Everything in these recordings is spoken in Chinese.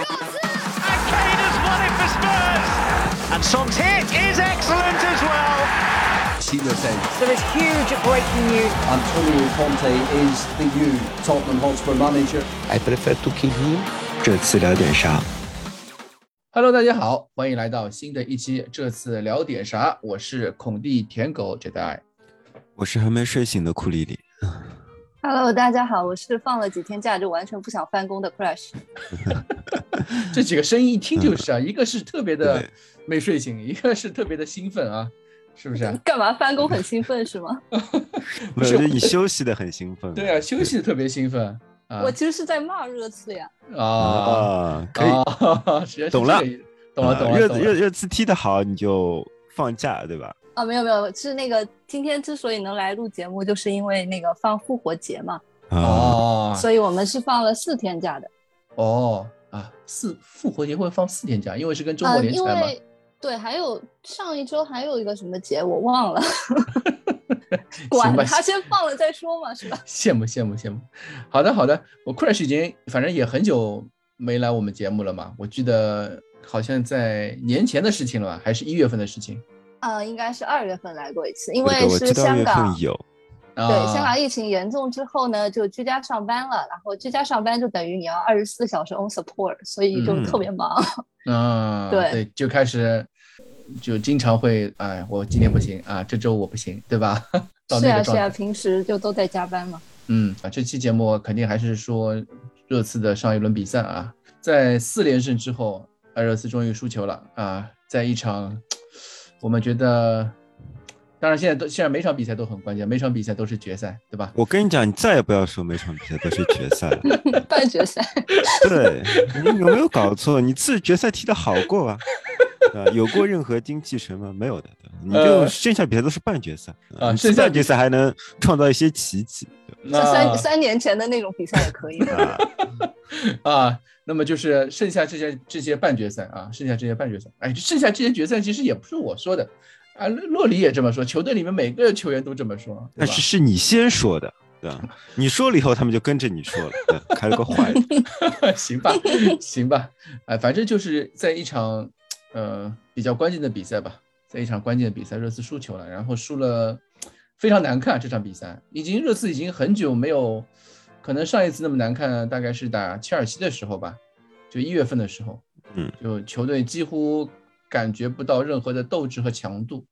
And Kane has won it for Spurs. And Son's hit is excellent as well. Sheila said There is huge breaking news. Antonio Conte is the new Tottenham Hotspur manager. I prefer to keep him。这次聊点啥？Hello，大家好，欢迎来到新的一期。这次聊点啥？我是孔蒂舔狗 Jedi。我是还没睡醒的库里里。Hello，大家好，我是放了几天假就完全不想翻工的 Crash。这几个声音一听就 是啊，一个是特别的没睡醒，一个是特别的兴奋啊，是不是啊？干嘛翻工很兴奋是吗？没有，就你休息的很兴奋。对啊，休息的特别兴奋啊我其实是在骂热刺呀。啊啊，可以。懂了懂了，啊懂了，热热热刺踢得好，你就放假，对吧？啊，没有没有，是那个今天之所以能来录节目，就是因为那个放复活节嘛，啊，哦所以我们是放了四天假的。哦啊，四复活节会放四天假，因为是跟周啊，因末连起来嘛。为对，还有上一周还有一个什么节我忘了 管他先放了再说嘛，是吧？羡慕羡慕羡慕。好的好的，我 Crash 已经反正也很久没来我们节目了嘛，我记得好像在年前的事情了吧，还是一月份的事情。啊，应该是二月份来过一次，因为是香港对，香港疫情严重之后呢，就居家上班了，然后居家上班就等于你要二十四小时 on support，所以就嗯特别忙。嗯，对就开始就经常会哎，我今天不行啊，这周我不行，对吧？是啊是啊。平时就都在加班嘛。嗯啊，这期节目肯定还是说热刺的上一轮比赛啊，在四连胜之后，艾，热刺终于输球了啊，在一场我们觉得，当然现在都现在每场比赛都很关键，每场比赛都是决赛，对吧？我跟你讲，你再也不要说每场比赛都是决赛了。半决赛，对你有没有搞错？你自决赛踢得好过吧？啊，有过任何精气神吗？没有的，你就呃剩下比赛都是半决赛啊剩下决赛还能创造一些奇迹。三三年前的那种比赛也可以。啊，那么就是剩下这些这些半决赛啊，剩下这些半决赛，哎，剩下这些决赛其实也不是我说的啊，洛洛里也这么说，球队里面每个球员都这么说，但是？是你先说的，对吧？你说了以后，他们就跟着你说了，对开了个坏的。行吧，行吧，哎，反正就是在一场呃比较关键的比赛吧，在一场关键的比赛，热刺输球了，然后输了非常难看这场比赛，已经热刺已经很久没有，可能上一次那么难看大概是打切尔西的时候吧，就一月份的时候，嗯，就球队几乎感觉不到任何的斗志和强度，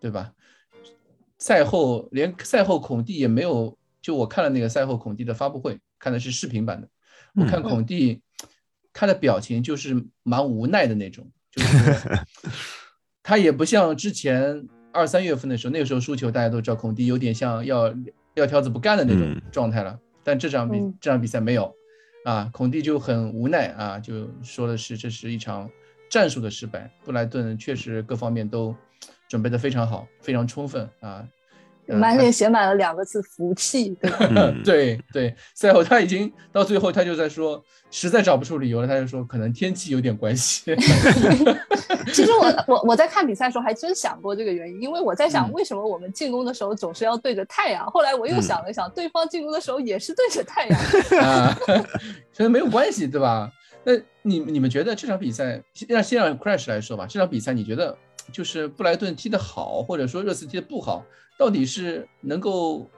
对吧？赛后连赛后孔蒂也没有，就我看了那个赛后孔蒂的发布会，看的是视频版的，我看嗯。孔蒂他的表情就是蛮无奈的那种，就是 他也不像之前二三月份的时候，那个时候输球大家都知道孔蒂有点像要撂挑子不干的那种嗯。状态了，但这场比嗯这场比赛没有，啊，孔蒂就很无奈啊，就说的是这是一场战术的失败，布莱顿确实各方面都准备的非常好，非常充分啊。满脸写满了两个字服气，对吧？嗯，对对，赛后他已经到最后，他就在说，实在找不出理由了，他就说可能天气有点关系。其实我 我我在看比赛的时候还真想过这个原因，因为我在想嗯为什么我们进攻的时候总是要对着太阳。后来我又嗯想了想，对方进攻的时候也是对着太阳。啊，所以没有关系，对吧？那你你们觉得这场比赛，让先让 Crash 来说吧，这场比赛你觉得就是布莱顿踢得好，或者说热刺踢得不好，到底是能够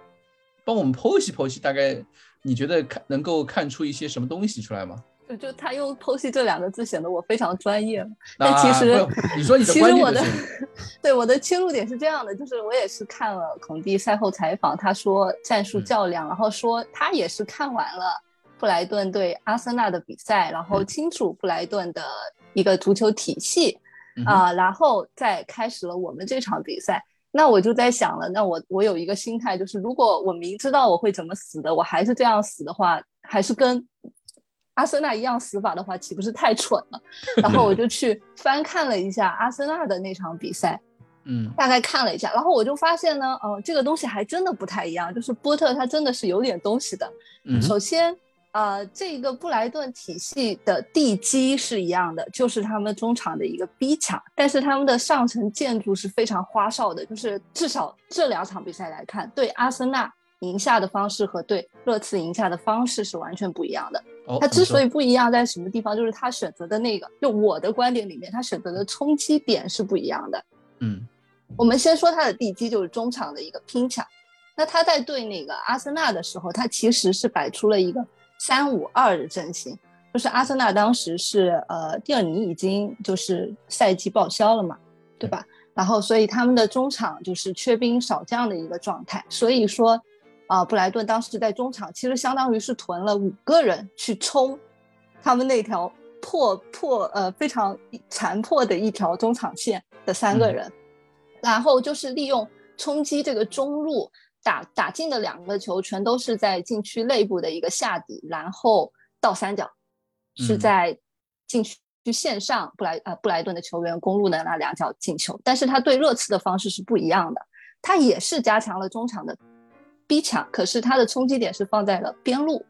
帮我们剖析剖析，大概你觉得看能够看出一些什么东西出来吗？就就他用“剖析”这两个字显得我非常专业。但啊其实不你说你的其实我的 对我的切入点是这样的，就是我也是看了孔蒂赛后采访，他说战术嗯较量，然后说他也是看完了布莱顿对阿森纳的比赛，然后嗯清楚布莱顿的一个足球体系啊、然后再开始了我们这场比赛。那我就在想了，那我我有一个心态，就是如果我明知道我会怎么死的，我还是这样死的话，还是跟阿森纳一样死法的话，岂不是太蠢了？然后我就 去翻看了一下阿森纳的那场比赛，嗯大概看了一下，然后我就发现呢，呃，这个东西还真的不太一样，就是波特他真的是有点东西的。嗯首先，呃，这个布莱顿体系的地基是一样的，就是他们中场的一个逼抢，但是他们的上层建筑是非常花哨的，就是至少这两场比赛来看，对阿森纳赢下的方式和对热刺赢下的方式是完全不一样的。哦他之所以以不一样在什么地方，就是他选择的那个，就我的观点里面，他选择的冲击点是不一样的。嗯我们先说他的地基，就是中场的一个拼抢。那他在对那个阿森纳的时候，他其实是摆出了一个三五二的阵型，就是阿森纳当时是呃蒂尔尼已经就是赛季报销了嘛，对吧？然后所以他们的中场就是缺兵少将的一个状态，所以说啊、布莱顿当时在中场其实相当于是囤了五个人去冲他们那条破破呃非常残破的一条中场线的三个嗯。人，然后就是利用冲击这个中路打打进的两个球，全都是在禁区内部的一个下底，然后倒三角，是嗯。在禁区线上布莱呃布莱顿的球员攻入的那两脚进球，但是他对热刺的方式是不一样的，他也是加强了中场的逼抢，可是他的冲击点是放在了边路，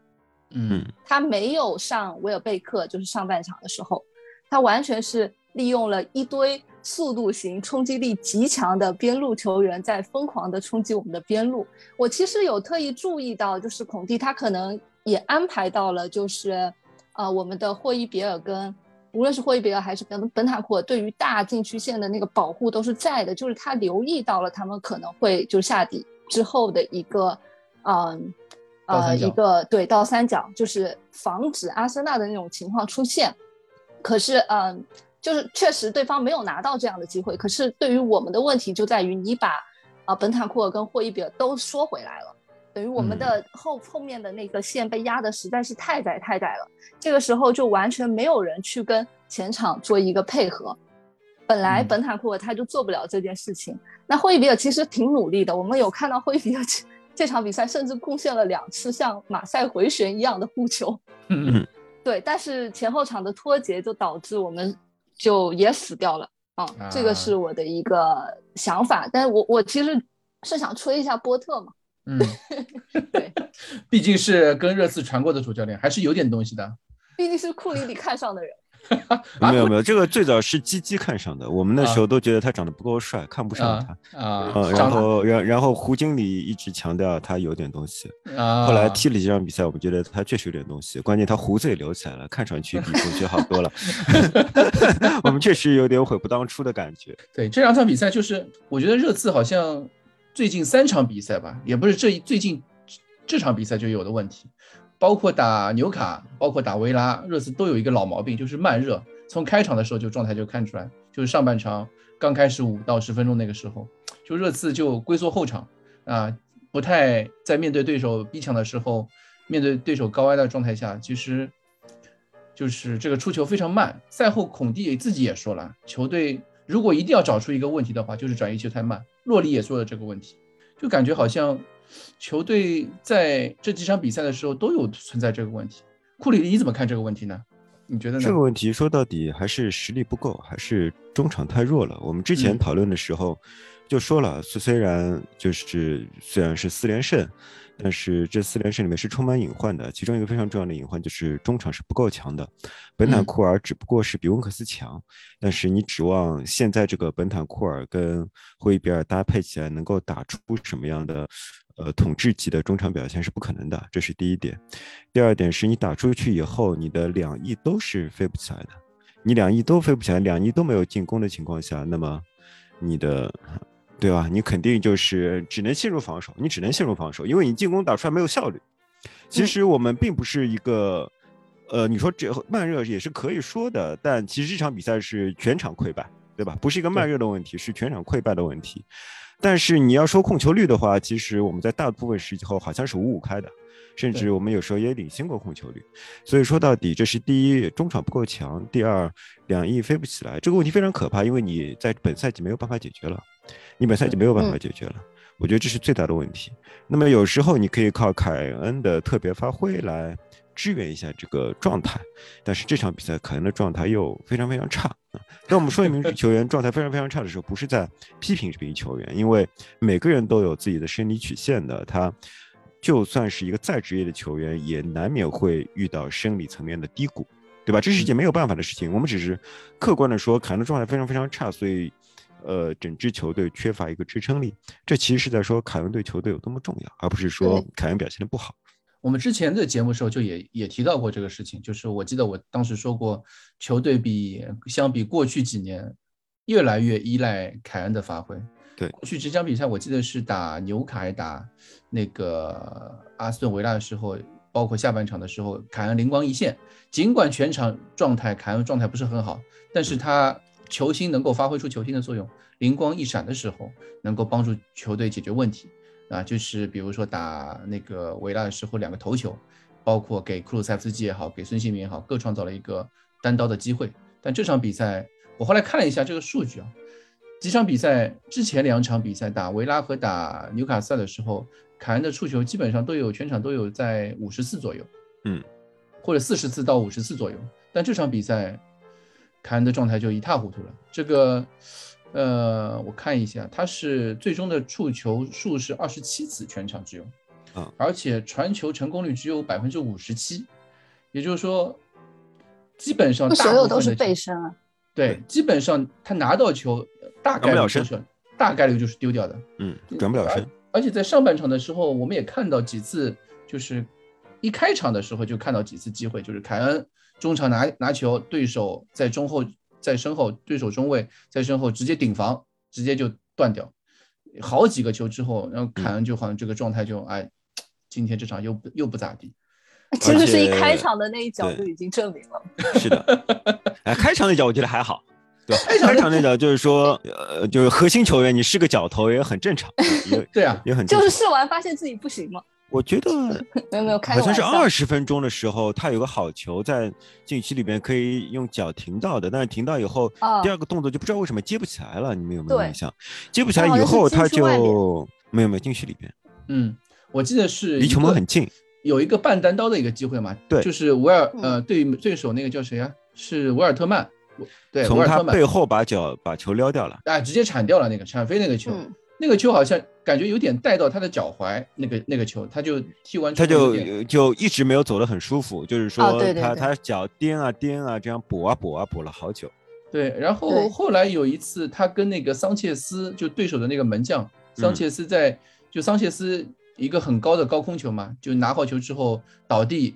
嗯他没有上维尔贝克，就是上半场的时候，他完全是利用了一堆速度型、冲击力极强的边路球员在疯狂的冲击我们的边路。我其实有特意注意到，就是孔蒂他可能也安排到了，就是呃我们的霍伊比尔跟。无论是霍伊比尔还是本本塔库尔，对于大禁区线的那个保护都是在的，就是他留意到了他们可能会就下底之后的一个，嗯，呃，一个对倒三角，就是防止阿森纳的那种情况出现。可是，嗯，就是确实对方没有拿到这样的机会。可是对于我们的问题就在于你把啊、本坦库尔跟霍伊比尔都说回来了，等于我们的后、后面的那个线被压的实在是太窄太窄了。这个时候就完全没有人去跟前场做一个配合。本来嗯本坦库尔他就做不了这件事情，那霍伊比尔其实挺努力的。我们有看到霍伊比尔 这这场比赛甚至贡献了两次像马赛回旋一样的护球，嗯对，但是前后场的脱节就导致我们就也死掉了啊，这个是我的一个想法。但是我我其实是想吹一下波特嘛，嗯，对，毕竟是跟热刺传过的主教练，还是有点东西的。毕竟是库里里看上的人。啊没有没有，这个最早是鸡鸡看上的，我们那时候都觉得他长得不够帅，看不上他。啊然后然然后胡经理一直强调他有点东西，啊，后来踢了几场比赛，我们觉得他确实有点东西，关键他胡子也留起来了，看上去比过去好多了。我们确实有点悔不当初的感觉。对这两场比赛，就是我觉得热刺好像最近三场比赛吧，也不是这一最近这场比赛就有的问题，包括打纽卡，包括打维拉，热刺都有一个老毛病，就是慢热。从开场的时候就状态就看出来，就是上半场刚开始五到十分钟那个时候，就热刺就龟缩后场啊，不太在面对对手逼抢的时候，面对对手高压的状态下，其实就是这个出球非常慢。赛后孔蒂自己也说了，球队如果一定要找出一个问题的话，就是转移球太慢。洛里也说了这个问题，就感觉好像球队在这几场比赛的时候都有存在这个问题。库里，你怎么看这个问题呢？你觉得呢？这个问题说到底还是实力不够，还是中场太弱了。我们之前嗯讨论的时候就说了，虽虽然就是虽然是四连胜，但是这四连胜里面是充满隐患的。其中一个非常重要的隐患就是中场是不够强的。本坦嗯库尔只不过是比温克斯强，但是你指望现在这个本坦库尔跟霍伊比尔搭配起来能够打出什么样的？呃，统治级的中场表现是不可能的，这是第一点。第二点是你打出去以后，你的两翼都是飞不起来的。你两翼都飞不起来，两翼都没有进攻的情况下，那么你的，对吧？你肯定就是只能陷入防守，你只能陷入防守，因为你进攻打出来没有效率。其实我们并不是一个，呃，你说这慢热也是可以说的，但其实这场比赛是全场溃败，对吧？不是一个慢热的问题，是全场溃败的问题。但是你要说控球率的话，其实我们在大部分时候好像是五五开的，甚至我们有时候也领先过控球率。所以说到底，这是第一，中场不够强；第二，两翼飞不起来。这个问题非常可怕，因为你在本赛季没有办法解决了，你本赛季没有办法解决了。我觉得这是最大的问题。那么有时候你可以靠凯恩的特别发挥来支援一下这个状态，但是这场比赛凯恩的状态又非常非常差。啊当我们说一名球员状态非常非常差的时候，不是在批评这名球员，因为每个人都有自己的生理曲线的，他就算是一个再职业的球员，也难免会遇到生理层面的低谷，对吧？这是一件没有办法的事情。我们只是客观的说，凯恩的状态非常非常差，所以呃，整支球队缺乏一个支撑力。这其实是在说凯恩对球队有多么重要，而不是说凯恩表现的不好。我们之前的节目时候就也也提到过这个事情，就是我记得我当时说过，球队比相比过去几年越来越依赖凯恩的发挥。对，过去这场比赛我记得是打纽卡打那个阿斯顿维拉的时候，包括下半场的时候，凯恩灵光一现，尽管全场状态凯恩状态不是很好，但是他球星能够发挥出球星的作用，灵光一闪的时候，能够帮助球队解决问题。啊，就是比如说打那个维拉的时候，两个头球，包括给库鲁塞夫斯基也好，给孙兴民也好，各创造了一个单刀的机会。但这场比赛，我后来看了一下这个数据啊，几场比赛之前两场比赛打维拉和打纽卡斯尔的时候，凯恩的触球基本上都有全场都有在五十次左右，嗯，或者四十次到五十次左右。但这场比赛，凯恩的状态就一塌糊涂了。这个。呃，我看一下，他是最终的触球数是二十七次，全场只有，啊，而且传球成功率只有百分之五十七，也就是说，基本上所有都是背身啊。对，基本上他拿到球，大概率就是大概率就是丢掉的，嗯，转不了身。而且在上半场的时候，我们也看到几次，就是一开场的时候就看到几次机会，就是凯恩中场拿拿球，对手在中后。在身后，对手中卫在身后直接顶防，直接就断掉，好几个球之后，然后凯恩就好像这个状态就哎，今天这场又又不咋地。其实是一开场的那一脚就已经证明了。是的，哎，开场那脚我觉得还好，对，开场那脚就是说，呃，就是核心球员，你是个脚头也很正常。对啊，也很就是试完发现自己不行吗？我觉得 没有没有，好像是二十分钟的时候，他有个好球在禁区里边可以用脚停到的，但是停到以后，第二个动作就不知道为什么接不起来了。你们有没有印象？接不起来以后他就没有没有禁区里边。嗯，我记得是离球门很近，有一个半单刀的一个机会嘛。对，就是维尔呃对对手那个叫谁啊？是维尔特曼。对，从他背后把脚把球撩掉了，啊，直接铲掉了那个铲飞那个球。那个球好像感觉有点带到他的脚踝，那个那个球，他就踢完他就就一直没有走得很舒服，就是说他他脚颠啊颠啊，这样补啊补啊补了好久。对，然后后来有一次他跟那个桑切斯，就对手的那个门将桑切斯在，就桑切斯一个很高的高空球嘛，就拿好球之后倒地，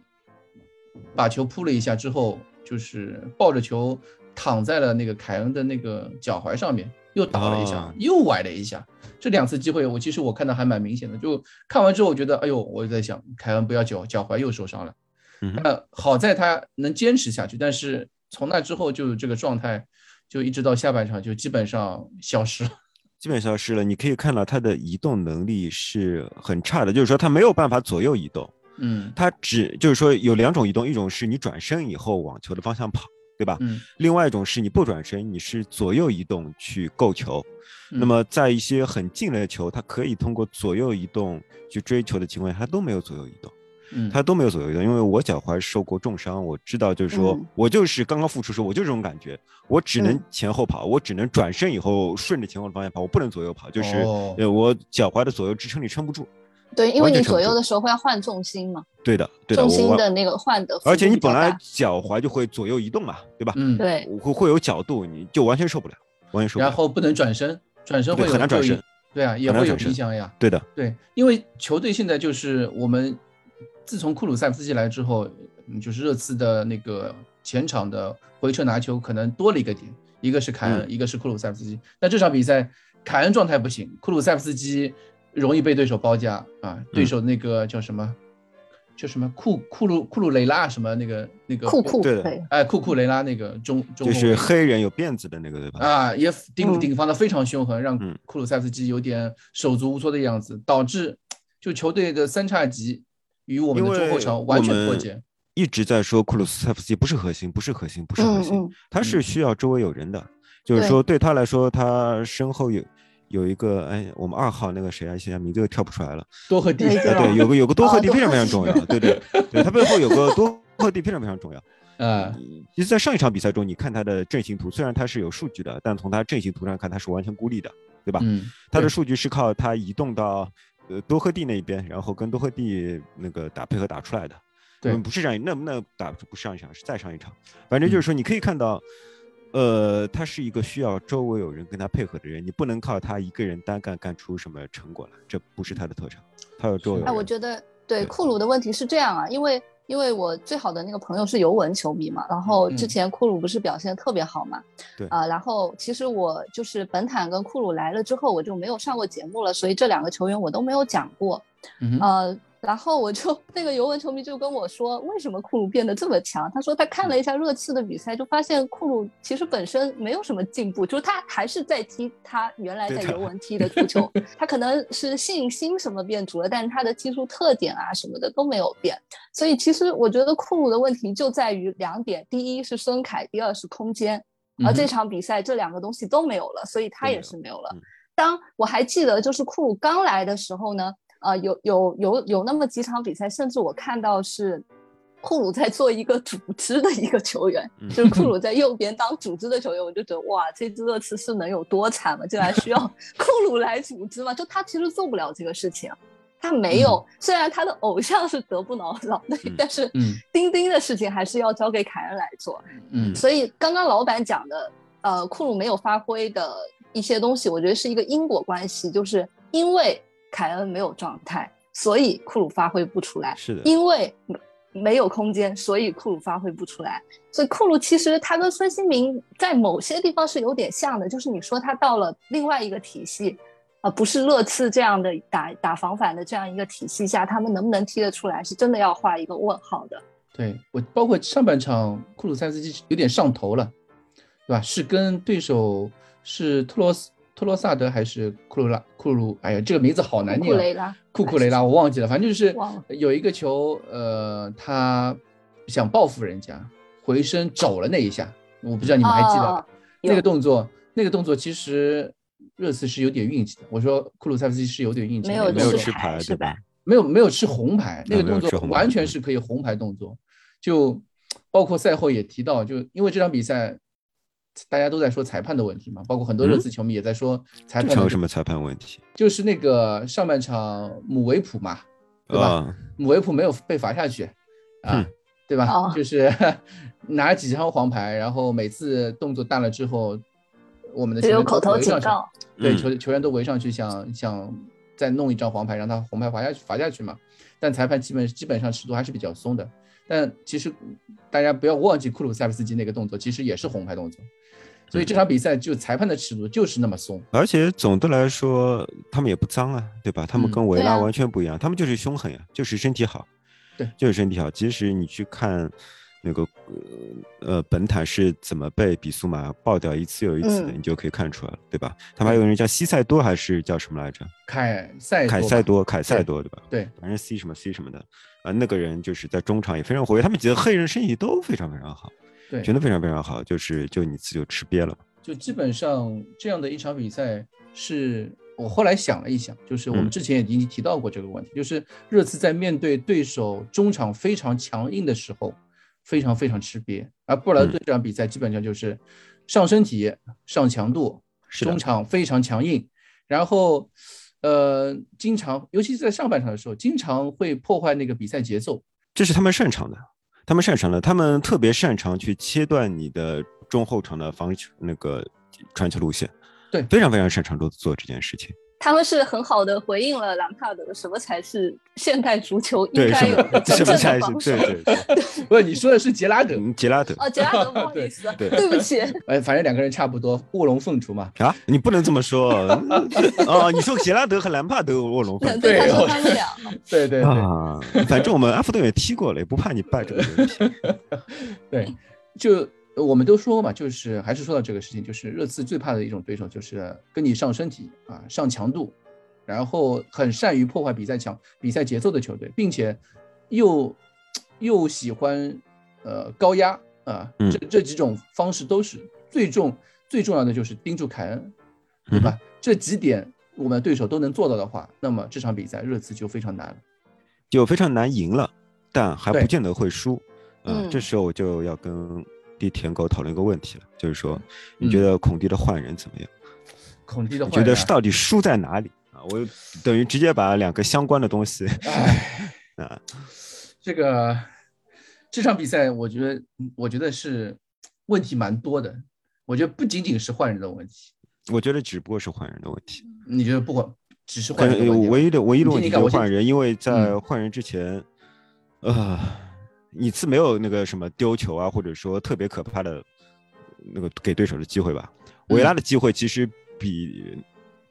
把球扑了一下之后，就是抱着球躺在了那个凯恩的那个脚踝上面，又倒了一下，又崴了一下。这两次机会，我其实我看到还蛮明显的。就看完之后，我觉得，哎呦，我在想，凯恩不要脚脚踝又受伤了。那好在他能坚持下去，但是从那之后就这个状态，就一直到下半场就基本上消失了。基本消失了。你可以看到他的移动能力是很差的，就是说他没有办法左右移动。嗯，他只就是说有两种移动，一种是你转身以后往球的方向跑。对吧？嗯，另外一种是你不转身，你是左右移动去够球。那么在一些很近的球，它可以通过左右移动去追求的情况下，它都没有左右移动。嗯，它都没有左右移动。因为我脚踝受过重伤，我知道，就是说我就是刚刚复出时候，我就这种感觉，我只能前后跑，我只能转身以后顺着前后的方向跑，我不能左右跑，就是呃我脚踝的左右支撑力撑不住。对，因为你左右的时候会要换重心嘛。对的，对的。重心的那个换的。而且你本来脚踝就会左右移动嘛，对吧？嗯，对。会会有角度，你就完全受不了，完全受不了。然后不能转身，转身会很难转身。对啊，也会有影响呀。对的，对，因为球队现在就是我们自从库鲁塞夫斯基来之后，就是热刺的那个前场的回撤拿球可能多了一个点，一个是凯恩，一个是库鲁塞夫斯基。但这场比赛凯恩状态不行，库鲁塞夫斯基。容易被对手包夹啊！对手那个叫什么？叫什么库库鲁库鲁雷拉什么那个那个库库对哎库库雷拉那个中中就是黑人有辫子的那个对吧？啊，也顶顶防的非常凶狠，让库鲁塞夫斯基有点手足无措的样子，导致就球队的三叉戟与我们的中后场完全脱节。一直在说库鲁塞夫斯基不是核心，不是核心，不是核心，他是需要周围有人的，就是说对他来说，他身后有。有一个哎，我们二号那个谁啊？现在名字又跳不出来了。多赫蒂，对，有个有个多赫蒂非常非常重要，对对 对，他背后有个多赫蒂非常非常重要。呃，其实，在上一场比赛中，你看他的阵型图，虽然他是有数据的，但从他阵型图上看，他是完全孤立的，对吧？嗯。他的数据是靠他移动到呃多赫蒂那一边，然后跟多赫蒂那个打配合打出来的。对，不是上那那打不是上一场，是再上一场。反正就是说，你可以看到。呃，他是一个需要周围有人跟他配合的人，你不能靠他一个人单干干出什么成果来，这不是他的特长，他要周围。我觉得对对。库鲁的问题是这样啊，因为因为我最好的那个朋友是尤文球迷嘛，然后之嗯。前库鲁不是表现得特别好嘛，对。啊、然后其实我就是本坦跟库鲁来了之后，我就没有上过节目了，所以这两个球员我都没有讲过，嗯，呃，然后我就那个尤文球迷就跟我说，为什么库鲁变得这么强？他说他看了一下热刺的比赛，就发现库鲁其实本身没有什么进步，就是他还是在踢他原来在尤文踢的足球，他可能是信心什么变足了，但是他的技术特点啊什么的都没有变。所以其实我觉得库鲁的问题就在于两点，第一是孙凯，第二是空间。而这场比赛这两个东西都没有了，所以他也是没有了。嗯当我还记得，就是库鲁刚来的时候呢，呃，有有有有那么几场比赛，甚至我看到是库鲁在做一个组织的一个球员，嗯就是库鲁在右边当组织的球员，我就觉得哇，这支热刺是能有多惨吗？竟然需要 库鲁来组织吗？就他其实做不了这个事情，他没有，虽然他的偶像是德布劳劳内，嗯但是嗯丁丁的事情还是要交给凯恩来做。嗯所以刚刚老板讲的，呃，库鲁没有发挥的一些东西，我觉得是一个因果关系，就是因为凯恩没有状态，所以库鲁发挥不出来；是的，因为没没有空间，所以库鲁发挥不出来。所以库鲁其实他跟孙兴民在某些地方是有点像的，就是你说他到了另外一个体系。呃，不是热刺这样的打打防反的这样一个体系下，他们能不能踢得出来，是真的要画一个问号的。对我包括上半场库鲁塞斯基有点上头了，对吧？是跟对手是特罗斯托罗萨德还是库鲁拉库鲁？哎呀，这个名字好难念、啊。库雷拉，库库雷拉，我忘记了，反正就是有一个球，呃，他想报复人家，回身肘了那一下，我不知道你们还记得那个动作，那个动作其实热刺是有点运气的。我说库鲁塞夫斯基是有点运气的，没有没有吃吃牌，是吧对吧？没有没有吃红牌，那个动作完全嗯是可以红牌动作。就包括赛后也提到，就因为这场比赛大家都在说裁判的问题嘛，包括很多热嗯刺球迷也在说裁判有什么裁判问题？就是那个上半场姆维普嘛，对吧？啊，姆维普没有被罚下去啊嗯，对吧？哦就是 拿几张黄牌，然后每次动作大了之后，我们的球员有口头围上去，警告。对嗯球球员都围上去想想再弄一张黄牌，让他红牌罚下去罚下去嘛。但裁判基本基本上尺度还是比较松的。但其实大家不要忘记库鲁塞夫斯基那个动作，其实也是红牌动作。所以这场比赛就裁判的尺度就是那么松。而且总的来说，他们也不脏啊，对吧？他们嗯跟维拉完全不一样，他们就是凶狠呀，就是身体好，对，就是身体好。即使你去看那个呃呃本坦是怎么被比苏马爆掉一次又一次的，嗯你就可以看出来了，对吧？他们还有人叫西塞多还是叫什么来着？凯塞凯塞多，凯塞多，对吧？对，反正 C 什么 C 什么的啊，那个人就是在中场也非常活跃，他们几个黑人身体都非常非常好，对，真的非常非常好，就是就你自己就吃瘪了嘛。就基本上这样的一场比赛，是我后来想了一想，就是我们嗯。之前已经提到过这个问题，就是热刺在面对对手中场非常强硬的时候，非常非常吃瘪，而布莱顿这场比赛基本上就是上身体、上强度，是中场非常强硬，然后呃，经常尤其是在上半场的时候，经常会破坏那个比赛节奏。这是他们擅长的，他们擅长的，他们特别擅长去切断你的中后场的防球那个传球路线，对非常非常擅长做做这件事情。他们是很好的回应了兰帕德的什么才是现代足球应对，该什么有的真 什么才是正的防守对。对对，不是你说的是杰拉德，嗯杰拉德哦，杰拉德，不好 意思，对对不起，哎，反正两个人差不多，卧龙凤雏嘛。啊，你不能这么说哦，你说杰拉德和兰帕德卧龙凤雏对，他对说他们俩，对对对。啊，反正我们阿福顿也踢过了，也不怕你败这个问题。对，就呃我们都说嘛，就是还是说到这个事情，就是热刺最怕的一种对手，就是跟你上身体啊，上强度，然后很善于破坏比赛强比赛节奏的球队，并且又又喜欢呃高压啊，嗯这这几种方式都是最重最重要的就是盯住凯恩，对吧？这几点我们对手都能做到的话，那么这场比赛热刺就非常难了。就非常难赢了，但还不见得会输。啊嗯这时候我就要跟地舔狗讨论一个问题了，就是说，你嗯觉得孔蒂的换人怎么样？孔蒂的你换人啊觉得是到底输在哪里啊？我等于直接把两个相关的东西唉，啊，这个这场比赛，我觉得，我觉得是问题蛮多的。我觉得不仅仅是换人的问题，我觉得只不过是换人的问题。你觉得不管只是换人的问题？唯一的唯一的问题就是换人，因为在嗯换人之前，呃，你次没有那个什么丢球啊，或者说特别可怕的那个给对手的机会吧。维嗯拉的机会其实比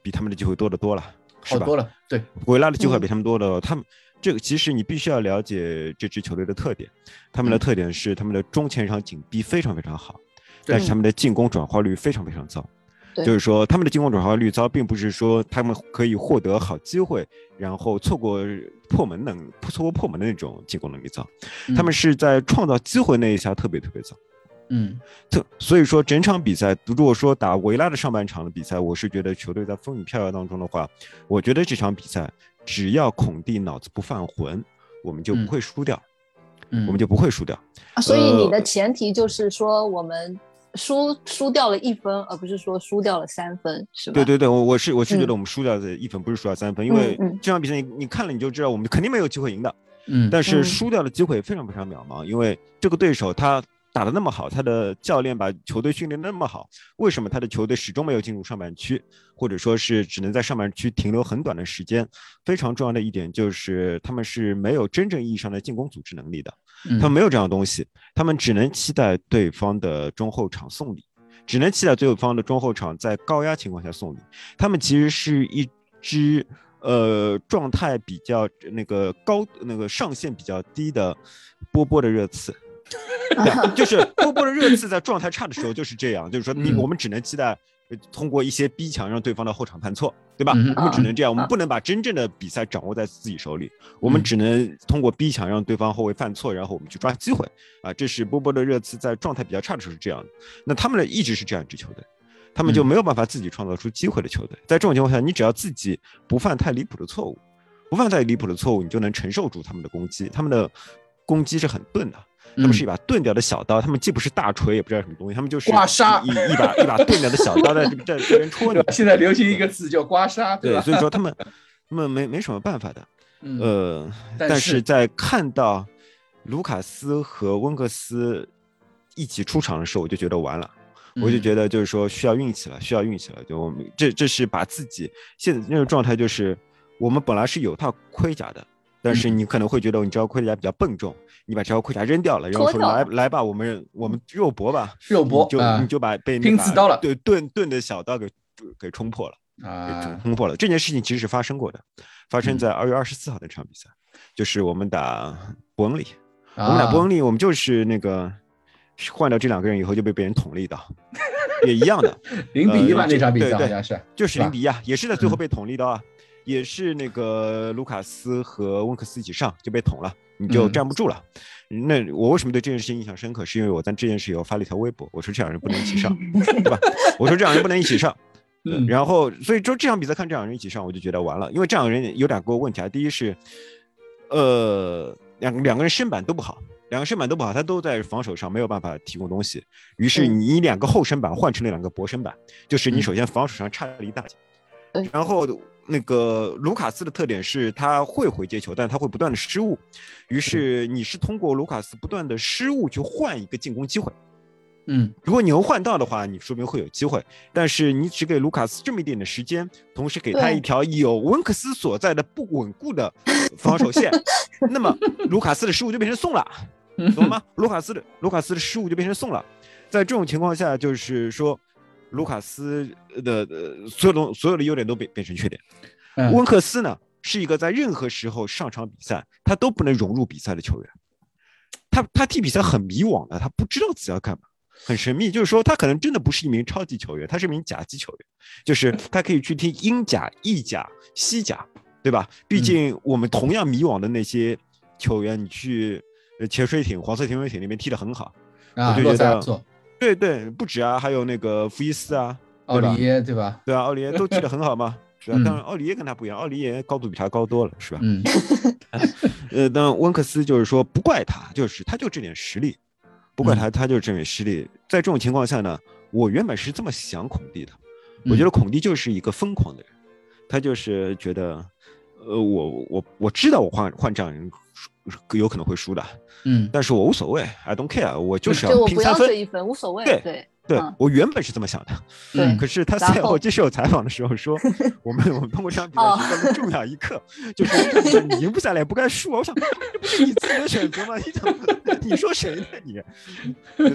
比他们的机会多得多了，是吧？好多了，对，维拉的机会嗯比他们多的，他们这个其实你必须要了解这支球队的特点，他们的嗯特点是他们的中前场紧逼非常非常好，对但是他们的进攻转化率非常非常糟。就是说，他们的进攻转化率糟，并不是说他们可以获得好机会，然后错过破门能错过破门的那种进攻能力糟，他们是在创造机会那一下特别特别早。嗯。特所以说，整场比赛，如果说打维拉的上半场的比赛，我是觉得球队在风雨飘摇当中的话，我觉得这场比赛只要孔蒂脑子不犯浑，我们就嗯。不会输掉，嗯，我们就不会输掉。啊，所以你的呃前提就是说我们输输掉了一分，而不是说输掉了三分，是吧？对对对，我我是我是觉嗯得我们输掉的一分不是输掉三分，因为这场比赛你你看了你就知道，我们肯定没有机会赢的。嗯，但是嗯输掉的机会非常非常渺茫，因为这个对手他打得那么好，他的教练把球队训练得那么好，为什么他的球队始终没有进入上半区，或者说是只能在上半区停留很短的时间？非常重要的一点就是他们是没有真正意义上的进攻组织能力的，嗯他们没有这样的东西，他们只能期待对方的中后场送礼，只能期待对方的中后场在高压情况下送礼。他们其实是一支呃状态比较那个高那个上限比较低的波波的热刺。对，就是波波的热刺在状态差的时候 就是这样，就是说你嗯我们只能期待呃通过一些逼抢让对方的后场犯错，对吧？我们只能这样，我们啊不能把真正的比赛掌握在自己手里，我们嗯只能通过逼抢让对方后卫犯错，然后我们去抓机会啊。这是波波的热刺在状态比较差的时候是这样的，那他们的一直是这样一支球队。他们就嗯没有办法自己创造出机会的球队，在这种情况下，你只要自己不犯太离谱的错误，不犯太离谱的错误，你就能承受住他们的攻击。他们的攻击是很钝的，他们是一把钝掉的小刀，他们既不是大锤，也不知道什么东西，他们就是刮痧一一一把一把钝掉的小刀在这这这边戳你。现在流行一个词叫刮痧，对，所以说他们他们没没什么办法的。嗯呃，但但是是在看到卢卡斯和温克斯一起出场的时候，我就觉得完了。我就嗯觉得就是说需要运气了，需要运气了。就我们这这是把自己现在那个状态，就是我们本来是有套盔甲的，但是嗯。你可能会觉得你这套盔甲比较笨重，你把这套盔甲扔掉了，然后说来来吧，我们我们肉搏吧，肉搏就啊你就把被那把拼刺刀了对盾盾的小刀给给冲破了。给啊，冲破了。这件事情其实是发生过的，发生嗯。在二月二十四号那场比赛，就是我们打伯恩利，我我们打伯恩利，我们就是那个换掉这两个人以后就被别人捅了一刀，也一样的，零比一吧呃那场比赛对对好像是，就是零比一啊，也是在最后嗯。被捅了一刀啊，也是那个卢卡斯和温克斯一起上就被捅了，你就嗯站不住了。那我为什么对这件事情印象深刻？是因为我在这件事以后发了一条微博，我说这两人不能一起上，对吧？我说这两人不能一起上。嗯然后所以说这场比赛看这两人一起上，我就觉得完了，因为这两个人有两个问题啊。第一是，呃，两两个人身板都不好，两个身板都不好，他都在防守上没有办法提供东西。于是嗯你两个后身板换成了两个薄身板，就是你嗯首先防守上差了一大截。对然后那个卢卡斯的特点是他会回接球，但他会不断的失误。于是你是通过卢卡斯不断的失误去换一个进攻机会。嗯如果你能换到的话，你说明会有机会。但是你只给卢卡斯这么一点的时间，同时给他一条有温克斯所在的不稳固的防守线，那么卢卡斯的失误就变成送了，懂了吗？卢卡斯的卢卡斯的失误就变成送了。在这种情况下，就是说，卢卡斯的呃所有的所有的优点都变变成缺点。嗯温克斯呢，是一个在任何时候上场比赛他都不能融入比赛的球员。他他踢比赛很迷惘的，他不知道自己要干嘛，很神秘。就是说，他可能真的不是一名超级球员，他是一名甲级球员，就是他可以去踢英甲、意甲、西甲，对吧？毕竟我们同样迷惘的那些球员，你去呃潜水艇、黄色潜水艇那边踢得很好，啊，我就觉得对对，不止啊，还有那个福伊斯啊，奥对吧利耶，对吧？对啊，奥里耶都踢得很好嘛，是吧？嗯当然，奥里耶跟他不一样，奥里耶高度比他高多了，是吧？嗯 呃，但温克斯就是说不怪他，就是他就这点实力，不怪他，他就是这点实力。在这种情况下呢，我原本是这么想孔蒂的，我觉得孔蒂就是一个疯狂的人，他就是觉得，呃，我我我知道我换换这样人输有可能会输的，嗯但是我无所谓，I don't care，我就是就我不要拼三分这，一分，无所谓。对对，对嗯我原本是这么想的，对嗯 可是他赛后接受采访的时候说，我们我们通过这场比赛哦学到了重要一课，就是你赢不下来也不该输啊！我想，这不是你自己的选择吗？你怎么你说谁呢你？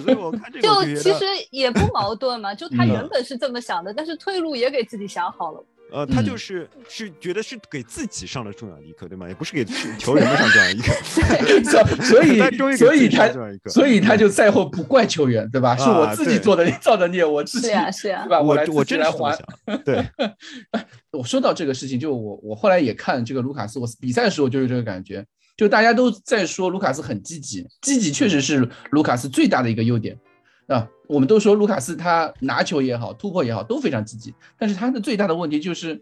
所以我看这个就其实也不矛盾嘛，就他嗯原本是这么想的，但是退路也给自己想好了。呃，他就嗯是是觉得是给自己上了重要的一课，对吗？也不是给是球员们上重要的 一课。所以所以他。所以他就赛后不怪球员，对吧？是我自己做的造的孽，我自己是呀，是呀对，吧？我来我真的自己来还。对，我说到这个事情，就我我后来也看这个卢卡斯，我比赛的时候就有这个感觉，就大家都在说卢卡斯很积极，积极确实是卢卡斯最大的一个优点啊。我们都说卢卡斯他拿球也好，突破也好都非常积极，但是他的最大的问题就是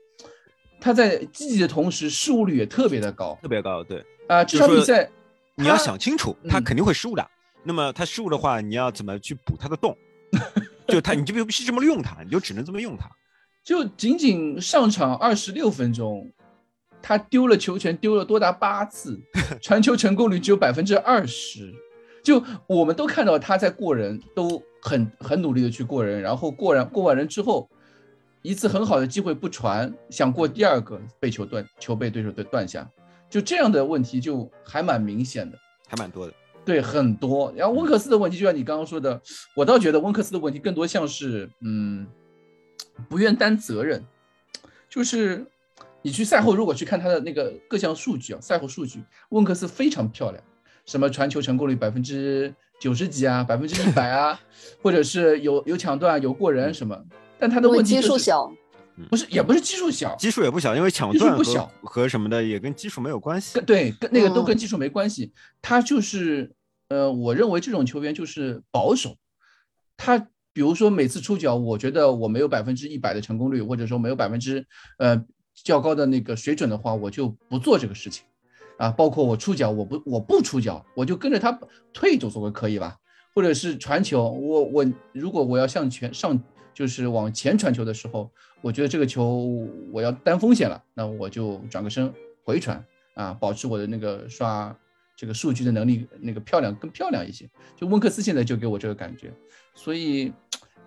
他在积极的同时失误率也特别的高特别高，对。啊。这场比赛你要想清楚，他嗯肯定会失误的。那么他失误的话，你要怎么去补他的洞？就他，你就必须这么用他，你就只能这么用他。就仅仅上场二十六分钟，他丢了球权丢了多达八次，传球成功率只有百分之二十。就我们都看到他在过人，都很很努力的去过人，然后过人过完人之后，一次很好的机会不传，想过第二个被球断，球被对手断断下，就这样的问题就还蛮明显的。还蛮多的。对，很多。然后温克斯的问题，就像你刚刚说的，我倒觉得温克斯的问题更多像是，嗯，不愿担责任。就是你去赛后如果去看他的那个各项数据啊，赛后数据，温克斯非常漂亮，什么传球成功率百分之九十几啊，百分之一百啊，或者是有有抢断、有过人什么。但他的问题、就是、基数小，不是也不是基数小，基数也不小，因为抢基数断和不小和什么的也跟基数没有关系跟。对，跟那个都嗯跟技术没关系。他就是，呃，我认为这种球员就是保守。他比如说每次出脚，我觉得我没有百分之一百的成功率，或者说没有百分之呃较高的那个水准的话，我就不做这个事情。啊，包括我出脚，我不我不出脚，我就跟着他退走总归可以吧？或者是传球，我我如果我要向前上，就是往前传球的时候，我觉得这个球我要担风险了，那我就转个身回传啊，保持我的那个刷这个数据的能力那个漂亮更漂亮一些。就温克斯现在就给我这个感觉，所以，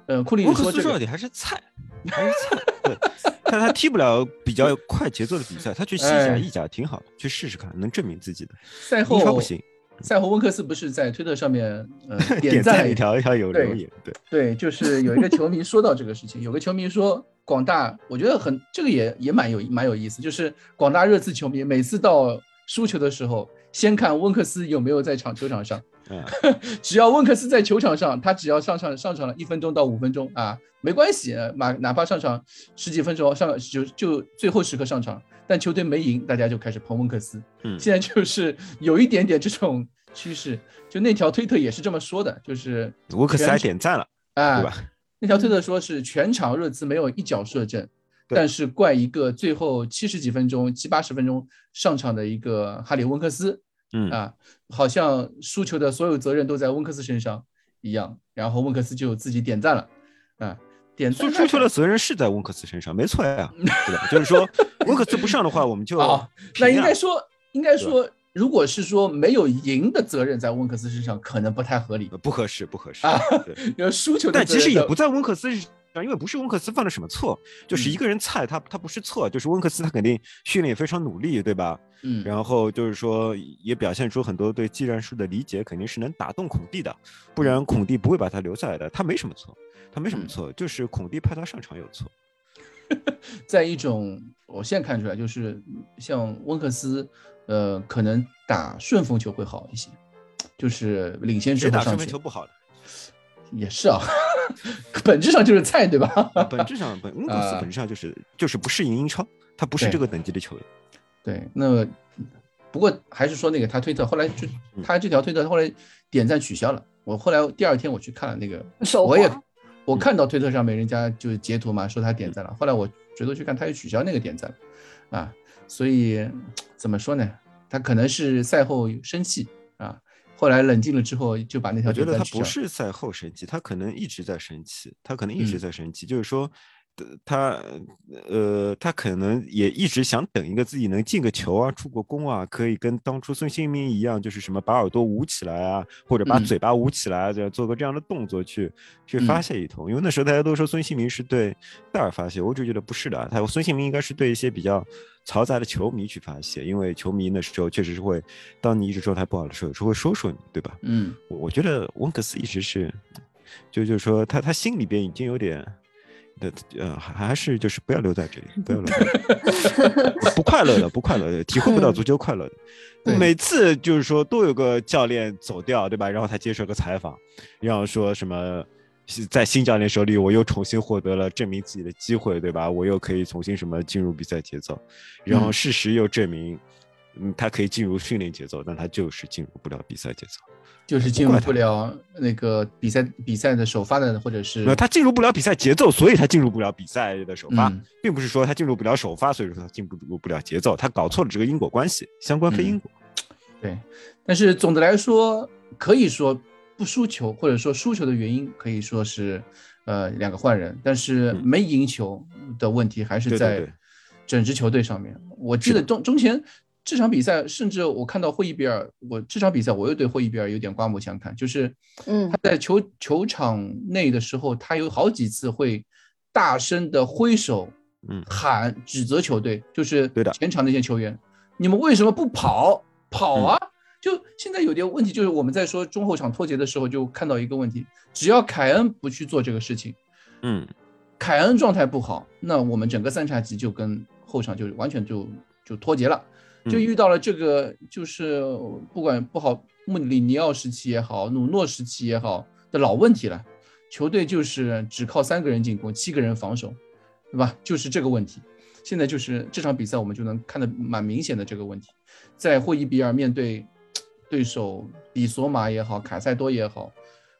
呃，库里说这个克斯说到底还是菜，还是菜。对，但他踢不了比较快节奏的比赛，他去西甲、哎意甲挺好的，去试试看，能证明自己的。赛后不行，赛后温克斯不是在推特上面呃 点赞一条一条有留言，对，对，就是有一个球迷说到这个事情，有个球迷说广大，我觉得很这个也也蛮有蛮有意思，就是广大热刺球迷每次到输球的时候，先看温克斯有没有在场球场上，嗯，只要温克斯在球场上，他只要上场上场了一分钟到五分钟啊，没关系，马哪哪怕上场十几分钟上就就最后时刻上场，但球队没赢，大家就开始捧温克斯。嗯现在就是有一点点这种趋势，就那条推特也是这么说的，就是温克斯还点赞了，啊，对吧？那条推特说是全场热刺没有一脚射正，对但是怪一个最后七十几分钟、七八十分钟上场的一个哈里温克斯嗯，啊，好像输球的所有责任都在温克斯身上一样，然后温克斯就自己点赞了啊，点赞输出球的责任是在温克斯身上，没错呀，对吧？就是说 温克斯不上的话，我们就啊那应该说应该说，如果是说没有赢的责任在温克斯身上，可能不太合理呃，不合适，不合适啊。输球但其实也不在温克斯身上，因为不是温克斯犯了什么错，就是嗯一个人菜，他他不是错，就是温克斯他肯定训练也非常努力，对吧？嗯，然后就是说也表现出很多对技战术的理解，肯定是能打动孔蒂的，不然孔蒂不会把他留下来的。他没什么错，他没什么嗯错，就是孔蒂派他上场有错。在一种我现在看出来，就是像温克斯，呃，可能打顺风球会好一些，就是领先之谁打顺后上去风球不好的？也是啊，本质上就是菜，对吧？本质上本温克斯啊本质上就是就是不适应英超，他不是这个等级的球员。对，那不过还是说那个他推特后来就嗯他这条推特后来点赞取消了，我后来第二天我去看了那个，我也我看到推特上面人家就截图嘛，说他点赞了，后来我回头去看，他又取消那个点赞了，啊，所以怎么说呢？他可能是赛后生气啊，后来冷静了之后就把那条我觉得他不。是赛后生气，他可能一直在生气，他可能一直嗯在生气，就是说他呃，他可能也一直想等一个自己能进个球啊，出个攻啊，可以跟当初孙兴民一样，就是什么把耳朵捂起来啊，或者把嗯嘴巴捂起来啊，这样做个这样的动作去去发嗯泄一通。因为那时候大家都说孙兴民是对戴尔发泄，我就觉得不是的，他孙兴民应该是对一些比较嘈杂的球迷去发泄，因为球迷那时候确实是会，当你一直状态不好的时候，有时候会说说你，对吧？嗯我我觉得温克斯一直是，就就是说他他心里边已经有点的呃，还还是就是不要留在这里，不要留在这里，不快乐的，不快乐的，体会不到足球快乐的。对每次就是说都有个教练走掉，对吧？然后他接受个采访，然后说什么在新教练手里，我又重新获得了证明自己的机会，对吧？我又可以重新什么进入比赛节奏，然后嗯事实又证明，嗯，他可以进入训练节奏，但他就是进入不了比赛节奏。就是进入不了那个比赛比赛的首发的，或者是没有，他进入不了比赛节奏，所以他进入不了比赛的首发，嗯。并不是说他进入不了首发，所以说他进入不了节奏，他搞错了这个因果关系，相关非因果。对，但是总的来说，可以说不输球，或者说输球的原因可以说是呃两个换人，但是嗯。没赢球的问题还是在整支球队上面。我记得中中前这场比赛，甚至我看到霍伊比尔，我这场比赛我又对霍伊比尔有点刮目相看，就是嗯。他在球球场内的时候，他有好几次会大声的挥手，嗯。喊指责球队，就是对的。前场那些球员，你们为什么不跑？跑啊！就现在有点问题，就是我们在说中后场脱节的时候，就看到一个问题，只要凯恩不去做这个事情，嗯，凯恩状态不好，那我们整个三叉戟就跟后场就完全就就脱节了，就嗯遇到了这个就是不管不好穆里尼奥时期也好，努诺时期也好的老问题了，球队就是只靠三个人进攻，七个人防守，对吧？就是这个问题。现在就是这场比赛我们就能看得蛮明显的这个问题，在霍伊比尔面对对手比索马也好，卡塞多也好，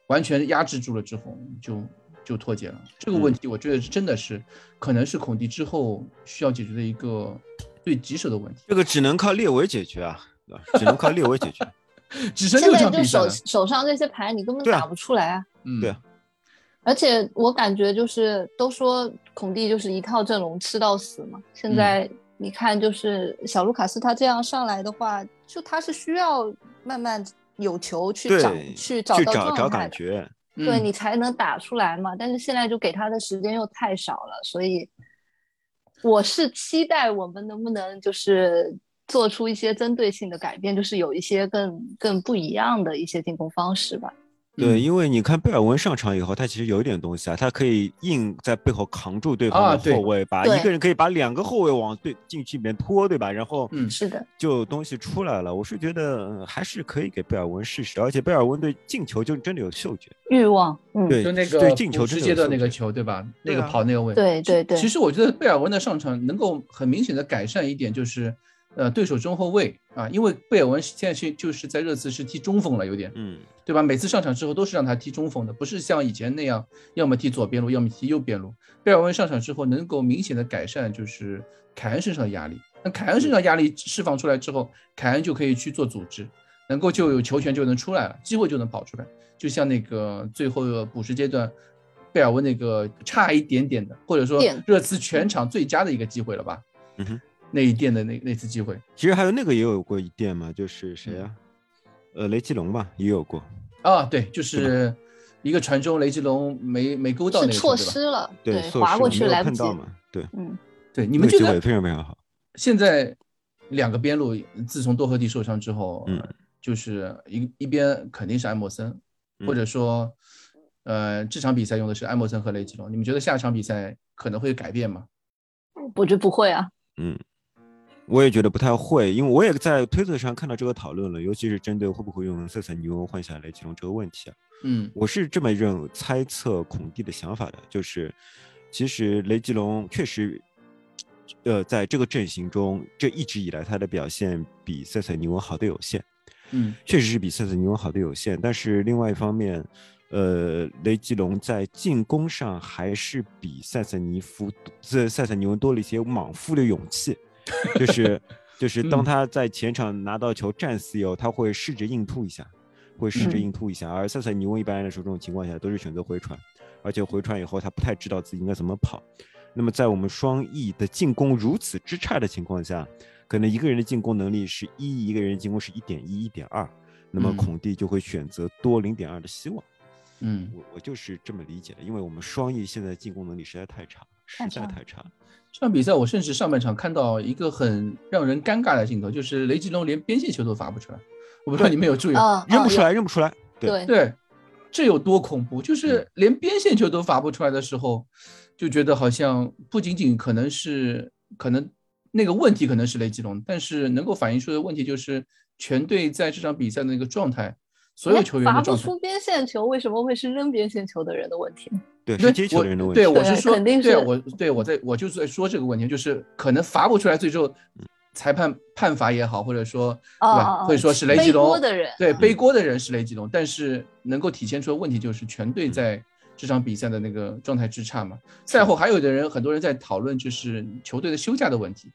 完全压制住了之后，就就脱节了。这个问题，我觉得真的是可能是孔蒂之后需要解决的一个最棘手的问题。这个只能靠列维解决啊，对吧？只能靠列维解决。只剩六现在就手手上这些牌你根本打不出来啊。嗯，对啊而且我感觉就是都说孔蒂就是一套阵容吃到死嘛，现在你看就是小卢卡斯他这样上来的话，就他是需要慢慢有球去找，去找到去找找状态的，感觉。嗯对你才能打出来嘛。但是现在就给他的时间又太少了，所以我是期待我们能不能就是做出一些针对性的改变，就是有一些更更不一样的一些进攻方式吧。对，嗯。因为你看贝尔温上场以后，他其实有一点东西啊，他可以硬在背后扛住对方的后卫，把对一个人可以把两个后卫往对禁区里面拖，对吧？然后嗯。是的，就东西出来了。我是觉得呃还是可以给贝尔温试试，而且贝尔温对进球就真的有嗅觉，欲望，嗯，对，就那个对进球直接的那个球，对吧？那个跑那个位，对对对。其实我觉得贝尔温的上场能够很明显的改善一点，就是呃对手中后卫啊，因为贝尔文现在是就是在热刺是踢中锋了，有点，嗯，对吧？每次上场之后都是让他踢中锋的，不是像以前那样要么踢左边路，要么踢右边路。贝尔文上场之后能够明显的改善就是凯恩身上的压力，那凯恩身上压力释放出来之后，凯恩就可以去做组织，能够就有球权就能出来了，机会就能跑出来，就像那个最后的补时阶段。贝尔温那个差一点点的，或者说热刺全场最佳的一个机会了吧？嗯哼，那一垫的那那次机会其实还有那个也有过一垫嘛，就是谁嗯呀、呃，雷吉隆吧，也有过。啊，对，就是一个传中，雷吉隆没没勾到那是错？失了，对，错划过去来不及。嘛，对，嗯，对，你们觉得那个机会非常非常好。现在两个边路自从多赫蒂受伤之后，嗯呃就是一一边肯定是埃默森，嗯或者说，呃，这场比赛用的是埃默森和雷吉隆，你们觉得下场比赛可能会改变吗？我觉得不会啊。嗯，我也觉得不太会，因为我也在推特上看到这个讨论了，尤其是针对会不会用塞塞尼翁换下雷吉隆这个问题啊。嗯我是这么认猜测孔蒂的想法的，就是其实雷吉隆确实，呃，在这个阵型中，这一直以来他的表现比塞塞尼翁好的有限，嗯确实是比塞塞尼翁好的有限。但是另外一方面，呃，雷吉隆在进攻上还是比塞塞尼夫塞塞塞尼翁多了一些莽夫的勇气，就是就是当嗯他在前场拿到球战死以后，他会试着硬突一下。会试着嗯硬突一下，而塞塞尼翁一般来说这种情况下都是选择回传，而且回传以后他不太知道自己应该怎么跑，那么在我们双翼的进攻如此之差的情况下，可能一个人的进攻能力是一，一个人进攻是一点一、一点二，那么嗯孔蒂就会选择多零点二的希望。嗯，我我就是这么理解的，因为我们双翼现在进攻能力实在太差，实太差在太差。这场比赛我甚至上半场看到一个很让人尴尬的镜头，就是雷吉隆连边线球都罚不出来。我不知道你们有注意吗？啊，啊认不出来，认不出来。对对，对，这有多恐怖？就是连边线球都罚不出来的时候，就觉得好像不仅仅可能是可能那个问题可能是雷吉隆，但是能够反映出的问题就是全队在这场比赛的那个状态，所有哎球员罚不。出边线球，为什么会是扔边线球的人的问题？对，对是接球人的问题。对，我是说，对肯定是对我对我在我就是在说这个问题，就是可能罚不出来，最后裁判判罚也好，或者说对吧，哦哦或者说是雷吉隆的人，对，嗯背锅的人是雷吉隆，但是能够体现出的问题就是全队在这场比赛的那个状态之差嘛。赛后还有的人，很多人在讨论就是球队的休假的问题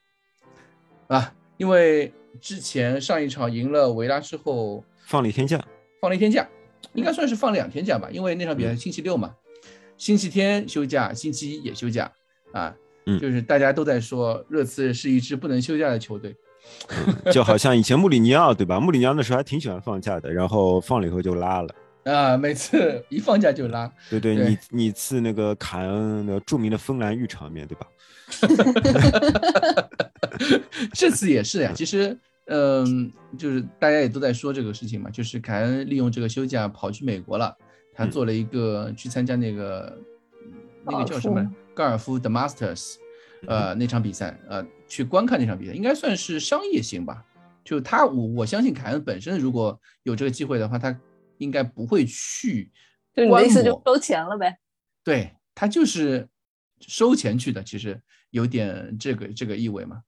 啊，因为之前上一场赢了维拉之后放了一天假，放了一天假，应该算是放了两天假吧，因为那场比赛是星期六嘛，星期天休假，星期一也休假啊。嗯就是大家都在说热刺是一支不能休假的球队，就好像以前穆里尼奥对吧？穆里尼奥那时候还挺喜欢放假的，然后放了以后就拉了。啊，每次 一放假就拉。对对，对你你次那个卡恩的著名的芬兰浴场面对吧？这次也是呀，其实，嗯，就是大家也都在说这个事情嘛，就是凯恩利用这个休假跑去美国了，他嗯做了一个去参加那个、嗯那个叫什么高尔夫的 Masters，呃，那场比赛，呃，去观看那场比赛，应该算是商业性吧。就他，我我相信凯恩本身如果有这个机会的话，他应该不会去就你的意思就收钱了呗？对他就是收钱去的，其实有点这个这个意味嘛。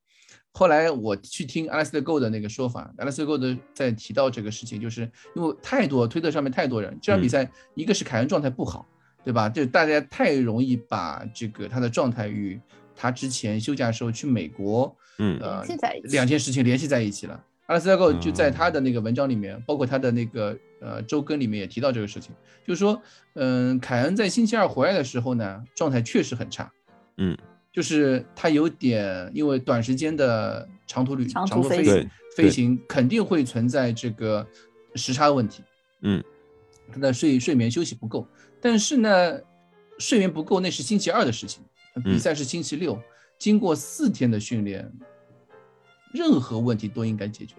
后来我去听 Alistair Go 的那个说法，Alistair Go 的在提到这个事情，就是因为太多推特上面太多人，这场比赛一个是凯恩状态不好，对吧？就大家太容易把这个他的状态与他之前休假的时候去美国，嗯。呃联系在一起。两件事情联系在一起了。Alistair Go 就在嗯他的那个文章里面，包括他的那个呃周更里面也提到这个事情，就是说，嗯，凯恩在星期二回来的时候呢，状态确实很差，嗯，就是他有点因为短时间的长途旅长途飞飞行行飞行肯定会存在这个时差问题，嗯，他的睡睡眠休息不够，但是呢，睡眠不够那是星期二的事情，比嗯。赛是星期六，经过四天的训练，任何问题都应该解决，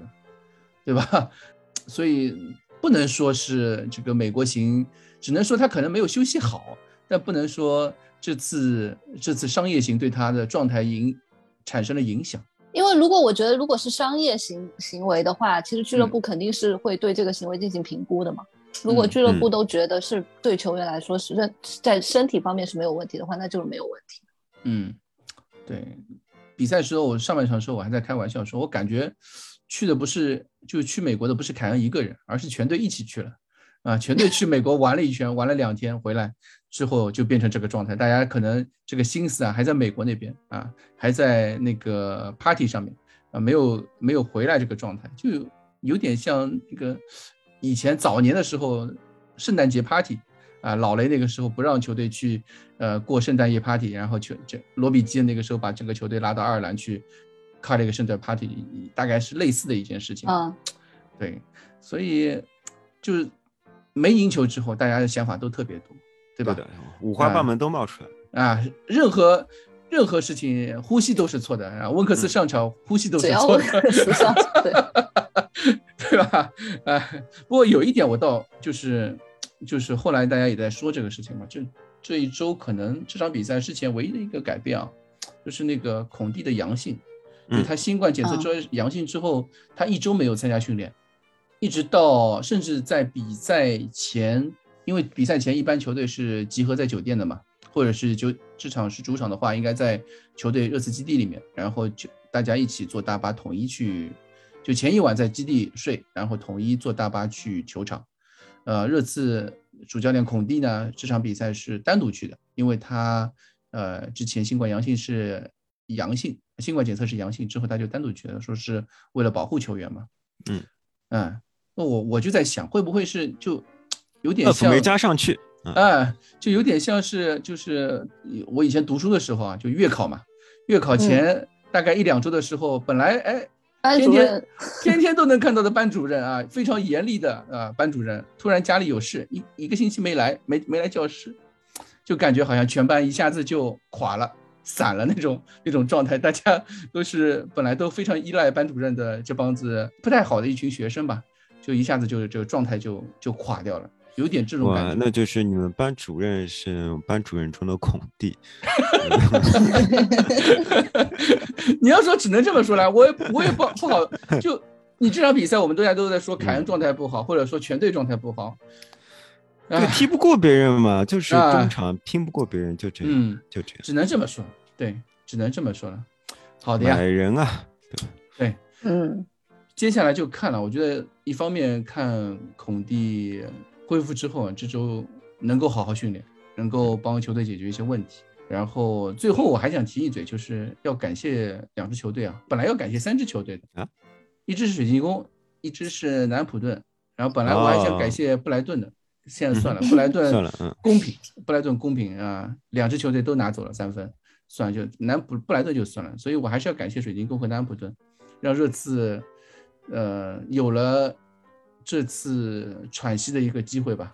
对吧？所以不能说是这个美国行，只能说他可能没有休息好，但不能说这次这次商业型对他的状态影产生了影响。因为如果我觉得如果是商业行行为的话，其实俱乐嗯部肯定是会对这个行为进行评估的嘛。如果俱乐部都觉得是对球员来说是认在身体方面是没有问题的话，那就是没有问题。嗯，对，比赛时候我上半场的时候我还在开玩笑说，我感觉去的不是就去美国的不是凯恩一个人，而是全队一起去了啊，全队去美国玩了一圈，玩了两天，回来之后就变成这个状态，大家可能这个心思啊还在美国那边啊，还在那个 party 上面啊，没有没有回来这个状态，就有点像那个以前早年的时候圣诞节 party。啊，老雷那个时候不让球队去，呃，过圣诞夜 party，然后球这罗比基那个时候把整个球队拉到爱尔兰去开了一个圣诞 party，大概是类似的一件事情。嗯，对，所以就是没赢球之后，大家的想法都特别多，对吧？的，五花八门都冒出来。啊，任何任何事情呼吸都是错的啊。温克斯嗯上场、呼吸都是错的，温克斯上场，对，对吧？啊，不过有一点我倒就是就是后来大家也在说这个事情嘛，这这一周可能这场比赛之前唯一的一个改变啊，就是那个孔蒂的阳性，他新冠检测出来阳性之后，他一周没有参加训练，一直到甚至在比赛前，因为比赛前一般球队是集合在酒店的嘛，或者是就这场是主场的话，应该在球队热刺基地里面，然后就大家一起坐大巴统一去，就前一晚在基地睡，然后统一坐大巴去球场。呃，热刺主教练孔蒂呢，这场比赛是单独去的，因为他呃之前新冠阳性是阳性，新冠检测是阳性之后，他就单独去了，说是为了保护球员嘛。嗯嗯，那我我就在想，会不会是就有点像没加上去，啊，哎，就有点像是就是我以前读书的时候啊，就月考嘛，月考前大概一两周的时候，本来哎班主天天任天天都能看到的班主任啊，非常严厉的啊班主任，突然家里有事，一一个星期没来，没没来教室，就感觉好像全班一下子就垮了。散了那种那种状态，大家都是本来都非常依赖班主任的这帮子不太好的一群学生吧，就一下子就这个状态就就垮掉了，有点这种感，觉。那就是你们班主任是班主任中的孔弟，你要说只能这么说来，我也我也不不好。就 你这场比赛，我们大家都在说凯恩状态不好，或者说全队状态不好。对，唉踢不过别人嘛，就是啊中场拼不过别人，就这样，嗯，就这样。只能这么说，对，只能这么说了。好的呀买，人啊，对，嗯，接下来就看了，我觉得一方面看孔蒂恢复之后啊，这周能够好好训练，能够帮球队解决一些问题。然后最后我还想提一嘴，就是要感谢两支球队啊，本来要感谢三支球队的啊，一支是水晶宫，一支是南安普顿，然后本来我还想感谢布莱顿的，现在算了，布莱顿算了嗯。公平，布莱顿公平啊，两支球队都拿走了三分，算了，就南普布莱顿就算了，所以我还是要感谢水晶宫和南安普顿，让热刺呃有了这次喘息的一个机会吧。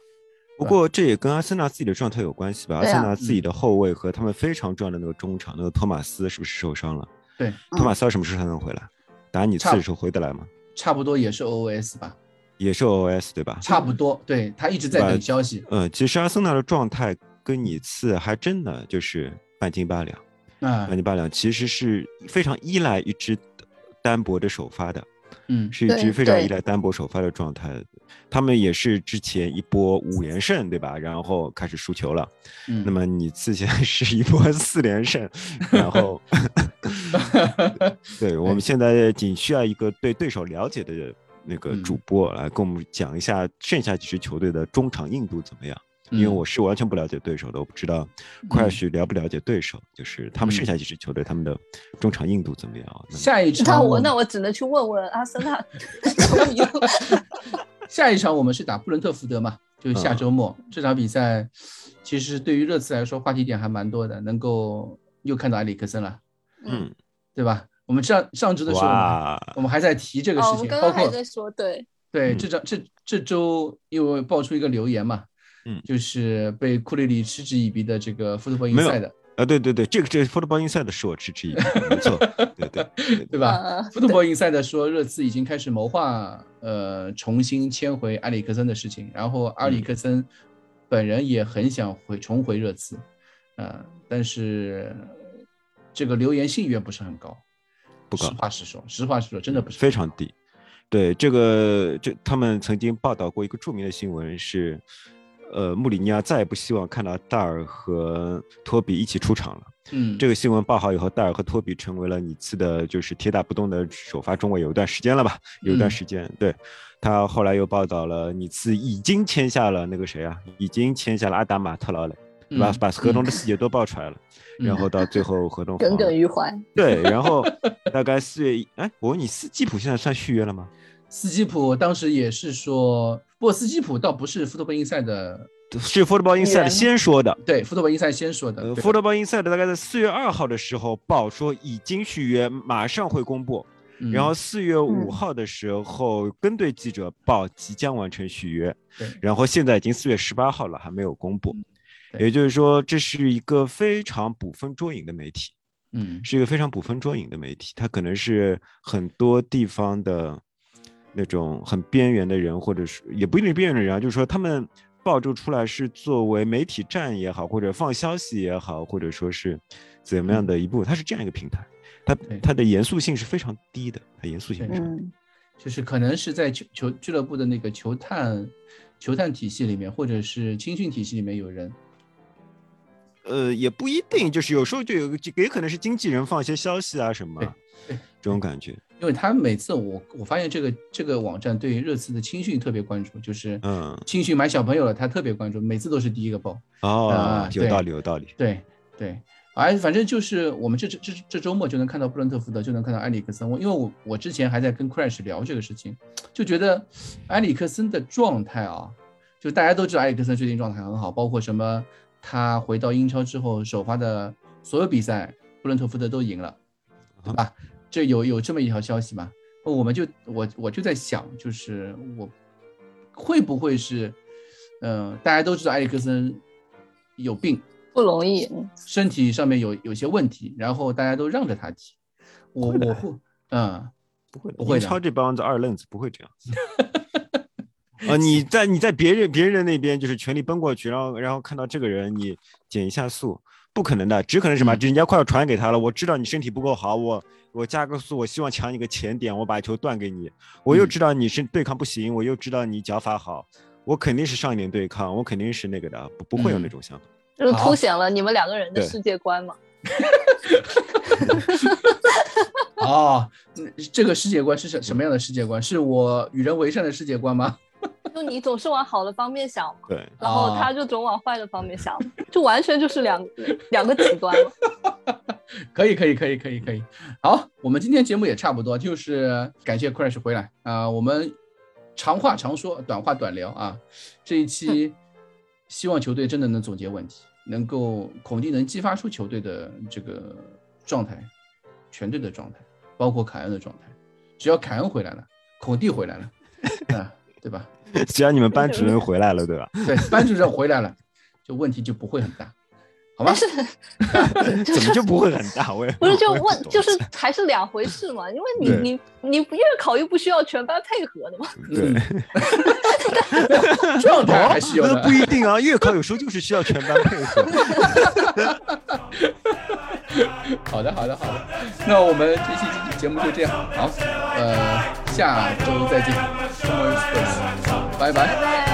不过这也跟阿森纳自己的状态有关系吧？阿森纳自己的后卫和他们非常重要的那个中场，那个托马斯是不是受伤了？对，托马斯要什么时候才能回来？打你次差的时候回得来吗？差不多也是 OOS 吧，也是 OS 对吧？差不多，对他一直在等消息嗯，其实阿森纳的状态跟你次还真的就是半斤八两。嗯半，斤八两其实是非常依赖一支单薄的首发的，嗯，是一支非常依赖单薄首发的状态。他们也是之前一波五连胜，对吧？然后开始输球了。嗯那么你之前 是一波四连胜，然后，对我们现在仅需要一个对对手了解的那个嗯主播来跟我们讲一下剩下几支球队的中场硬度怎么样。因为嗯。我是完全不了解对手的，我不知道 Crash 了不了解对手，就是他们剩嗯。下几支球队他们的中场硬度怎么样啊？下一那我那我只能去问问阿森纳 下一场我们是打布伦特福德嘛，就是下嗯。周末、这场比赛，其实对于热刺来说话题点还蛮多的，能够又看到埃里克森了，嗯，对吧？我们上上周的时候我们还，在提这个哦，事情，我们刚包括刚还在说，对，对嗯。这张这这周因为爆出一个留言嘛，嗯。就是被库里里嗤之以鼻的这个 Football 没有。Inside，啊，对对对，这个这个 Football Inside 是我嗤之以鼻，没错，对对对对。吧？呃 Football Inside 说热刺已经开始谋划，呃，重新签回埃里克森的事情，然后埃里克森本人也很想回重回热刺，呃，但是这个留言信誉不是很高，不高。实话实说，实话实说，真的不是。非常低。对这个，这他们曾经报道过一个著名的新闻是，呃，穆里尼奥再也不希望看到戴尔和托比一起出场了。嗯，这个新闻报好以后，戴尔和托比成为了你次的，就是铁打不动的首发中卫，有一段时间了吧？有一段嗯时间，对他后来又报道了，你次已经签下了那个谁啊，已经签下了阿达马特劳雷，对吧？嗯把合同的细节都爆出来了，嗯然后到最后合同耿耿于怀。对，然后大概四月一，哎，我问你，斯基普现在算续约了吗？斯基普当时也是说，不过斯基普倒不是 Football Inside 的，是 Football Inside 吗先说的。对 Football Inside 先说的，呃，Football Inside 大概在四月二号的时候报说已经续约，马上会公布。嗯然后四月五嗯号的时候，跟队记者报即将完成续约，对然后现在已经四月十八号了，还没有公布。对也就是说，这是一个非常捕风捉影的媒体，嗯是一个非常捕风捉影的媒体。它可能是很多地方的那种很边缘的人，或者是也不一定是边缘的人啊，就是说他们爆出出来是作为媒体站也好，或者放消息也好，或者说是怎么样的一步，它是这样一个平台。它它的严肃性是非常低的，它严肃性非常低。嗯，就是可能是在球球俱乐部的那个球探球探体系里面，或者是青训体系里面有人，呃，也不一定，就是有时候就有个，也可能是经纪人放一些消息啊什么这种感觉。因为他每次我我发现这个这个网站对热刺的青训特别关注，就是嗯青训买小朋友了，他特别关注，每次都是第一个报。哦啊，有道理，有道理。对对，哎，反正就是我们这这这这周末就能看到布伦特福德，就能看到埃里克森。我因为我我之前还在跟 Crash 聊这个事情，就觉得埃里克森的状态啊，就大家都知道埃里克森最近状态很好，包括什么他回到英超之后首发的所有比赛，布伦特福德都赢了，对吧？这有有这么一条消息吗？我们就我我就在想，就是我会不会是，嗯、大家都知道埃里克森有病，不容易。嗯身体上面有有些问题，然后大家都让着他踢，我我会，嗯，不会，不会的英超这帮子二愣子不会这样子。啊，你在你在别人别人那边就是全力奔过去，然后然后看到这个人你减一下速，不可能的，只可能什么？嗯人家快要传给他了，我知道你身体不够好，我我加个速，我希望抢你个前点，我把球断给你，我又嗯知道你是对抗不行，我又知道你脚法好，我肯定是上一点对抗，我肯定是那个的，不不会有那嗯种想法。就是凸显了你们两个人的世界观嘛。哦，嗯这个世界观是什什么样的世界观？是我与人为善的世界观吗？就你总是往好的方面想，对，然后哦他就总往坏的方面想，就完全就是两两个极端嘛。可以，可以，可以，可以，可以。好，我们今天节目也差不多，就是感谢 Crash 回来啊、我们长话长说，短话短聊啊。这一期希望球队真的能总结问题，能够孔蒂能激发出球队的这个状态，全队的状态，包括凯恩的状态。只要凯恩回来了，孔蒂回来了，啊，对吧？只要你们班主任回来了，对吧？对，班主任回来了，就问题就不会很大，好吗但？是怎么就不会很大？我也不是就问，就是还是两回事嘛，因为你对你你月考又不需要全班配合的嘛。对。嗯状态还是有不。一定啊，月考有时候就是需要全班配合。好的，好的，好的。那我们这期节目就这样，好，呃，下周再见拜拜。拜拜。